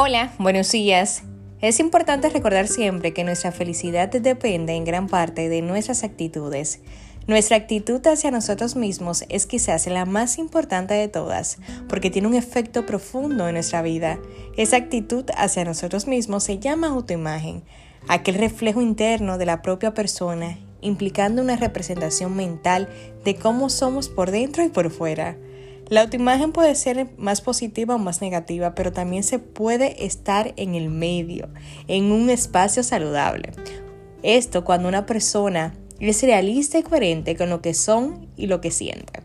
Hola, buenos días. Es importante recordar siempre que nuestra felicidad depende en gran parte de nuestras actitudes. Nuestra actitud hacia nosotros mismos es quizás la más importante de todas, porque tiene un efecto profundo en nuestra vida. Esa actitud hacia nosotros mismos se llama autoimagen, aquel reflejo interno de la propia persona, implicando una representación mental de cómo somos por dentro y por fuera. La autoimagen puede ser más positiva o más negativa, pero también se puede estar en el medio, en un espacio saludable. Esto cuando una persona es realista y coherente con lo que son y lo que siente.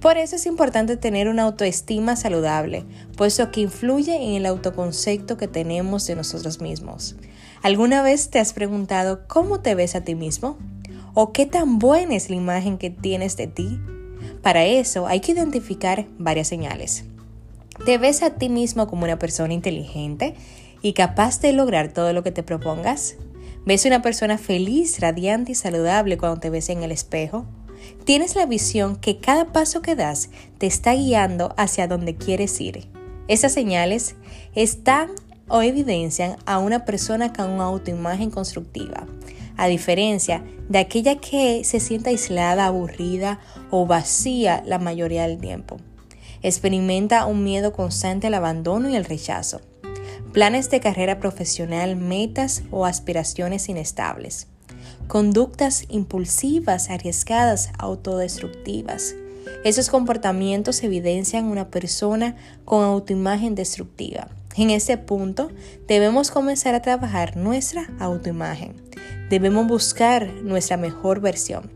Por eso es importante tener una autoestima saludable, puesto que influye en el autoconcepto que tenemos de nosotros mismos. ¿Alguna vez te has preguntado cómo te ves a ti mismo? ¿O qué tan buena es la imagen que tienes de ti? Para eso hay que identificar varias señales. ¿Te ves a ti mismo como una persona inteligente y capaz de lograr todo lo que te propongas? ¿Ves una persona feliz, radiante y saludable cuando te ves en el espejo? ¿Tienes la visión que cada paso que das te está guiando hacia donde quieres ir? Esas señales están o evidencian a una persona con una autoimagen constructiva a diferencia de aquella que se siente aislada, aburrida o vacía la mayoría del tiempo. Experimenta un miedo constante al abandono y al rechazo. Planes de carrera profesional, metas o aspiraciones inestables. Conductas impulsivas, arriesgadas, autodestructivas. Esos comportamientos evidencian una persona con autoimagen destructiva. En ese punto debemos comenzar a trabajar nuestra autoimagen Debemos buscar nuestra mejor versión.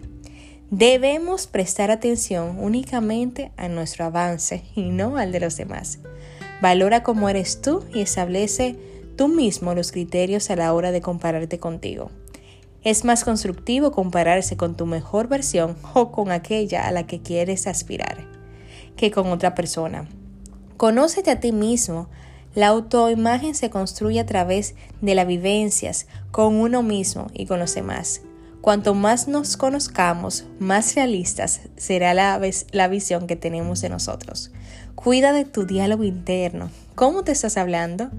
Debemos prestar atención únicamente a nuestro avance y no al de los demás. Valora cómo eres tú y establece tú mismo los criterios a la hora de compararte contigo. Es más constructivo compararse con tu mejor versión o con aquella a la que quieres aspirar que con otra persona. Conócete a ti mismo, la autoimagen se construye a través de las vivencias con uno mismo y con los demás. Cuanto más nos conozcamos, más realistas será la, visión que tenemos de nosotros. Cuida de tu diálogo interno. ¿Cómo te estás hablando?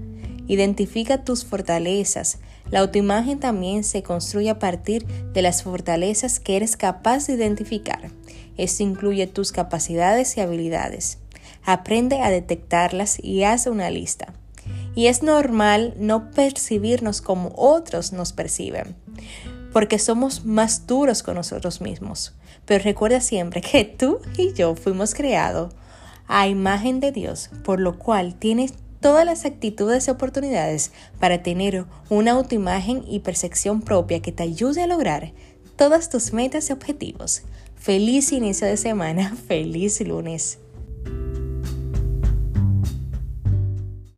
Identifica tus fortalezas. La autoimagen también se construye a partir de las fortalezas que eres capaz de identificar. Esto incluye tus capacidades y habilidades. Aprende a detectarlas y haz una lista. Y es normal no percibirnos como otros nos perciben, porque somos más duros con nosotros mismos. Pero recuerda siempre que tú y yo fuimos creados a imagen de Dios, por lo cual tienes todas las actitudes y oportunidades para tener una autoimagen y percepción propia que te ayude a lograr todas tus metas y objetivos. Feliz inicio de semana, feliz lunes.